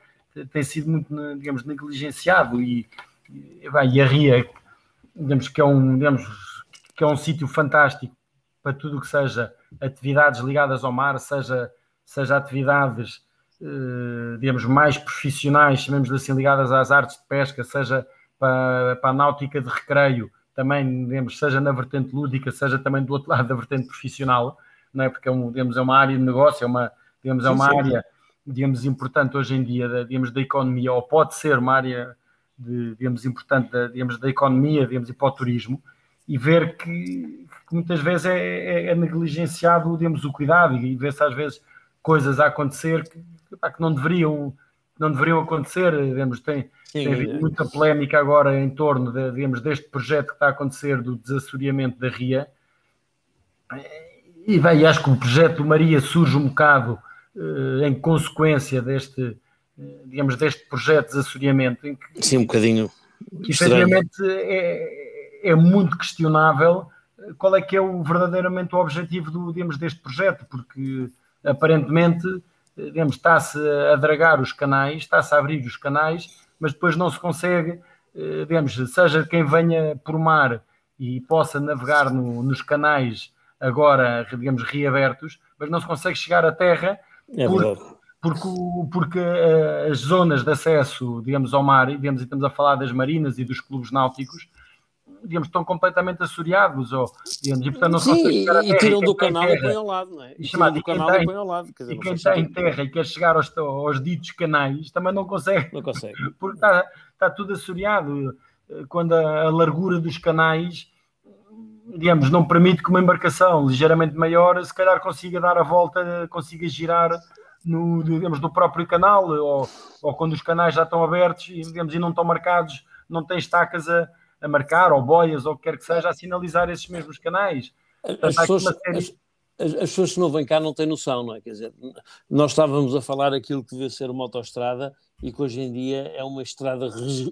tem sido muito, digamos, negligenciado e, e, e a RIA, digamos, que é um, digamos, que é um sítio fantástico para tudo o que seja atividades ligadas ao mar, seja, seja atividades, digamos, mais profissionais, chamemos assim, ligadas às artes de pesca, seja para, para a náutica de recreio, também, digamos, seja na vertente lúdica, seja também do outro lado da vertente profissional, não é? porque é, um, digamos, é uma área de negócio, é uma, digamos, é uma sim. área, digamos, importante hoje em dia, digamos, da economia, ou pode ser uma área, de, digamos, importante, da, digamos, da economia, digamos, e para o turismo, e ver que, que muitas vezes é, é, é, negligenciado, digamos, o cuidado, e ver-se às vezes coisas a acontecer que, que não deveriam não deveriam acontecer, digamos, tem, Sim, tem havido muita polémica agora em torno de, digamos, deste projeto que está a acontecer do desassoreamento da RIA, e bem, acho que o projeto do Maria surge um bocado uh, em consequência deste, digamos, deste projeto de desassoreamento. Que, Sim, um bocadinho. Que efetivamente é, é muito questionável eh, qual é que é o, verdadeiramente o objetivo do, digamos, deste projeto, porque aparentemente digamos, está-se a dragar os canais, está-se a abrir os canais, mas depois não se consegue, digamos, seja quem venha por mar e possa navegar no, nos canais agora, digamos, reabertos, mas não se consegue chegar à terra é porque, porque, porque uh, as zonas de acesso, digamos, ao mar, digamos, e estamos a falar das marinas e dos clubes náuticos, digamos, estão completamente assoreados, ou, digamos, e portanto não Sim, à terra. E tiram do canal e põem ao lado, não é? E, chamado, do canal e põem ao lado. Dizer, e quem está em terra e quer chegar aos, aos ditos canais também não consegue. Não consegue. Porque está, está tudo assoreado. Quando a, a largura dos canais digamos, não permite que uma embarcação ligeiramente maior, se calhar consiga dar a volta, consiga girar no, digamos, no próprio canal, ou, ou quando os canais já estão abertos e, digamos, e não estão marcados, não tem estacas a, a marcar, ou boias, ou o que quer que seja, a sinalizar esses mesmos canais. As pessoas, série... as, as, pessoas que não vêm cá não têm noção, não é? Quer dizer, nós estávamos a falar aquilo que devia ser uma autoestrada e que hoje em dia é uma estrada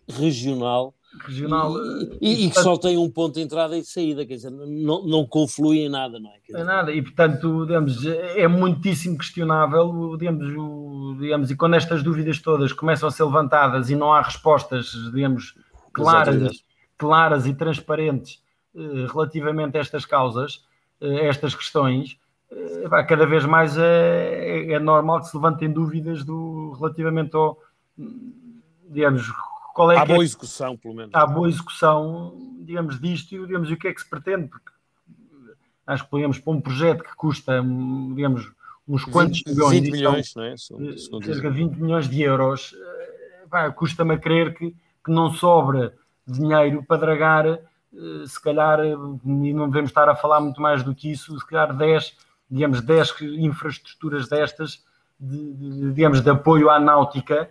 regional regional. E, e, e, que só tem um ponto de entrada e de saída, quer dizer, não, não conflui em nada, não é? Dizer, é nada, e portanto, digamos, é muitíssimo questionável, digamos, o, digamos, e quando estas dúvidas todas começam a ser levantadas e não há respostas, digamos, claras, claras e transparentes eh, relativamente a estas causas, eh, a estas questões, eh, cada vez mais é, é, é normal que se levantem dúvidas do, relativamente ao, digamos, qual é há boa é, execução, pelo menos. Há boa execução, digamos, disto e digamos, o que é que se pretende, porque acho que podemos para um projeto que custa, digamos, uns quantos 20, milhões, 20 milhões não é? cerca de 20 milhões de euros, custa-me a crer que, que não sobra dinheiro para dragar, eh, se calhar, e não devemos estar a falar muito mais do que isso, se calhar 10, digamos, 10 infraestruturas destas, de, de, digamos, de apoio à náutica,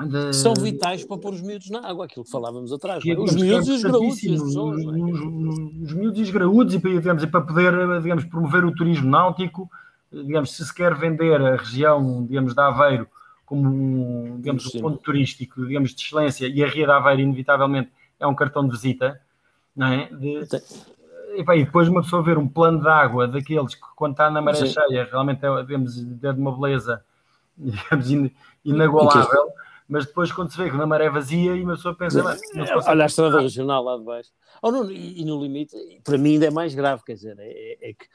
de... São vitais para pôr os miúdos na água, aquilo que falávamos atrás. Que, é? os miúdos e os graúdos. E as pessoas, os, é? os miúdos e os graúdos, e, digamos, e para poder digamos, promover o turismo náutico, digamos, se se quer vender a região digamos, de Aveiro como um, digamos, um ponto turístico digamos, de excelência, e a Ria de Aveiro, inevitavelmente, é um cartão de visita, não é? De, e, pá, e, depois uma pessoa ver um plano de água daqueles que, quando está na maré Sim. cheia, realmente é, digamos, é de uma beleza digamos, inagualável mas depois quando se vê que na maré vazia e uma pessoa pensa, olha a estrada regional lá de baixo. Oh, não, e, e, no limite, para mim ainda é mais grave, quer dizer, é, é, que eh,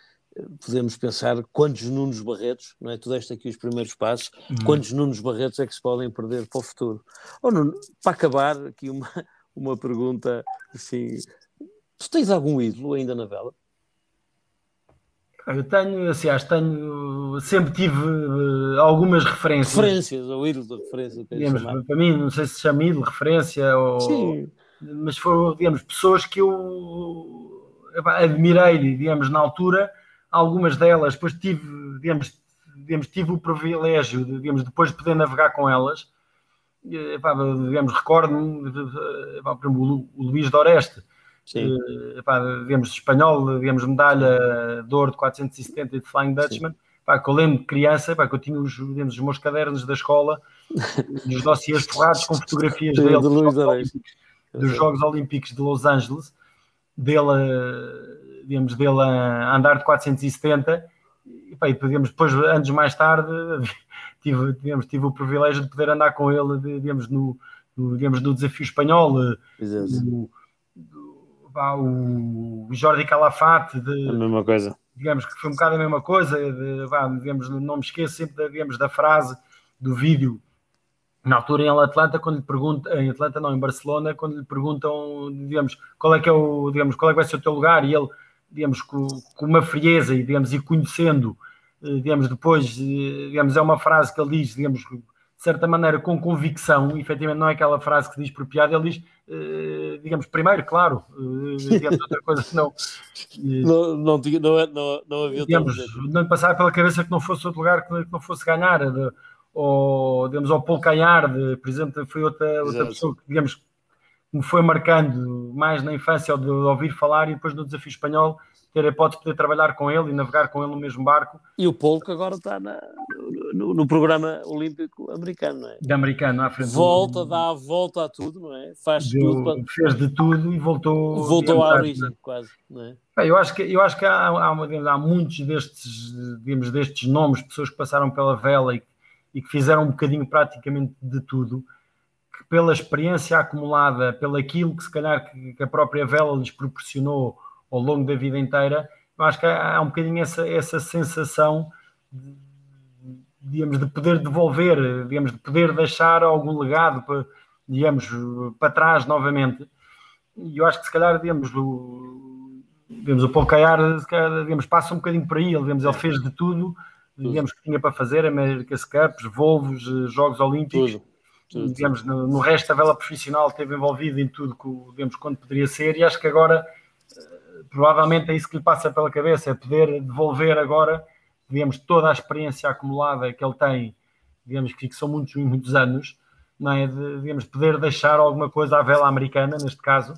podemos pensar quantos Nunos Barretos, não é? Tu deste aqui os primeiros passos, hum. quantos Nunos Barretos é que se podem perder para o futuro? Oh, Nuno, para acabar, aqui uma, uma pergunta assim. Tu tens algum ídolo ainda na vela? Eu tenho, assim, acho tenho, sempre tive uh, algumas referências. Referências, ou ídolo de referência. Digamos, para mim, não sei se chama ídolo, referência, ou, Sim. mas foram, digamos, pessoas que eu admirei, digamos, na altura, algumas delas, depois tive, digamos, digamos tive o privilégio, de, digamos, depois de poder navegar com elas, epá, digamos, recordo-me, o Luís Doreste, uh, pá, digamos, espanhol, digamos, medalha de ouro de 470 e de Flying Dutchman, pá, que eu lembro de criança, pá, que eu tinha os, digamos, os meus cadernos da escola, os dossiês forrados com fotografias dele, dos, Jogos Olímpicos, dos Jogos Olímpicos de Los Angeles, dele, digamos, dele a andar de 470, e, pá, e digamos, depois, anos mais tarde, tive, digamos, tive o privilégio de poder andar com ele, digamos, no, no digamos, no desafio espanhol, no, pá, o Jordi Calafate de, a mesma coisa. digamos que foi um bocado a mesma coisa de, pá, digamos, não me esqueço sempre da, digamos, da frase do vídeo na altura em Atlanta quando lhe perguntam em Atlanta não, em Barcelona quando lhe perguntam, digamos, qual é que é o, digamos, qual é que vai ser o teu lugar e ele, digamos, com, com uma frieza e, digamos, e conhecendo digamos, depois, digamos, é uma frase que ele diz, digamos, de certa maneira, com convicção, efetivamente não é aquela frase que diz por piada, ele diz, eh, digamos, primeiro, claro, eh, digamos, outra coisa que não, não, não, não, não, não havia digamos, não passava pela cabeça que não fosse outro lugar que não fosse ganhar, ou, digamos, ao Paul Canhard, por exemplo, foi outra, outra pessoa que, digamos, me foi marcando mais na infância de, de ouvir falar e depois no desafio espanhol ter a hipótese de poder trabalhar com ele e navegar com ele no mesmo barco. E o que agora está na, no, no, programa olímpico americano, não é? De americano, à frente. Volta, do... dá a volta a tudo, não é? Faz Deu, tudo. Para... Fez de tudo e voltou... Voltou à origem, quase, não é? eu acho que, eu acho que há, há, há, muitos destes, digamos, destes nomes, pessoas que passaram pela vela e, e que fizeram um bocadinho praticamente de tudo, pela experiência acumulada, pelo aquilo que se calhar que, a própria vela lhes proporcionou ao longo da vida inteira, eu acho que há um bocadinho essa, essa sensação de, digamos, de poder devolver, digamos, de poder deixar algum legado para, digamos, para trás novamente. E eu acho que se calhar, digamos, o, digamos, o Paul Caiar, digamos, passa um bocadinho por aí, ele, digamos, ele fez de tudo, digamos, que tinha para fazer, America's Cups, Volvos, Jogos Olímpicos, tudo. Digamos, no, no, resto da vela profissional esteve envolvido em tudo, que, digamos, quando poderia ser, e acho que agora provavelmente é isso que lhe passa pela cabeça, é poder devolver agora, digamos, toda a experiência acumulada que ele tem, digamos que são muitos, muitos anos, não é? De, digamos, poder deixar alguma coisa à vela americana, neste caso.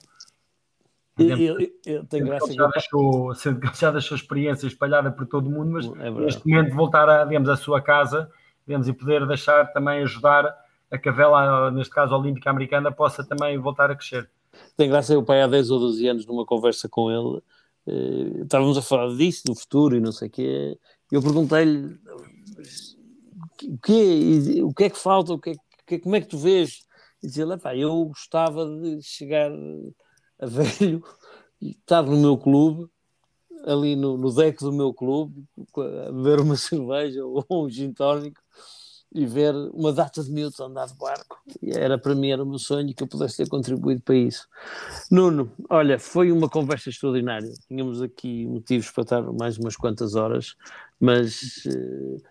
Digamos, eu, eu, eu tenho graça que já, deixou, sendo que já deixou experiência espalhada por todo o mundo, mas é neste momento voltar a, digamos, à sua casa, digamos, e poder deixar também ajudar a que a vela, neste caso olímpica americana, possa também voltar a crescer. Tem graça, eu pai há 10 ou 12 anos, numa conversa com ele, eh, estávamos a falar disso, do futuro e não sei o quê, eu perguntei-lhe o que, o que é que falta, o que, é, que como é que tu vês? E dizia-lhe, eu gostava de chegar a velho estar no meu clube, ali no, no deck do meu clube, a beber uma cerveja ou um gin tónico e ver uma data de miúdos andar de barco. E era para mim era o meu sonho que eu pudesse ter contribuído para isso. Nuno, olha, foi uma conversa extraordinária. Tínhamos aqui motivos para estar mais umas quantas horas, mas uh,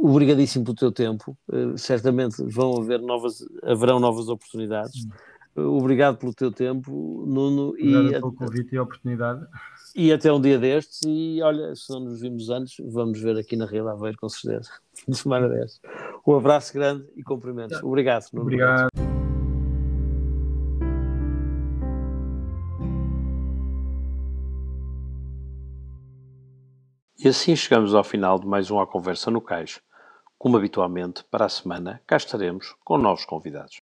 obrigadíssimo pelo teu tempo. Uh, certamente vão haver novas, haverão novas oportunidades. Uh, obrigado pelo teu tempo, Nuno. Obrigado e pelo convite e a oportunidade. E até um dia destes, e olha, se não nos vimos antes, vamos ver aqui na Rio Aveiro, com certeza. Fim de semana destes. Um abraço grande e cumprimentos. Obrigado. Obrigado. E assim chegamos ao final de mais uma Conversa no Cais. Como habitualmente, para a semana, cá estaremos com novos convidados.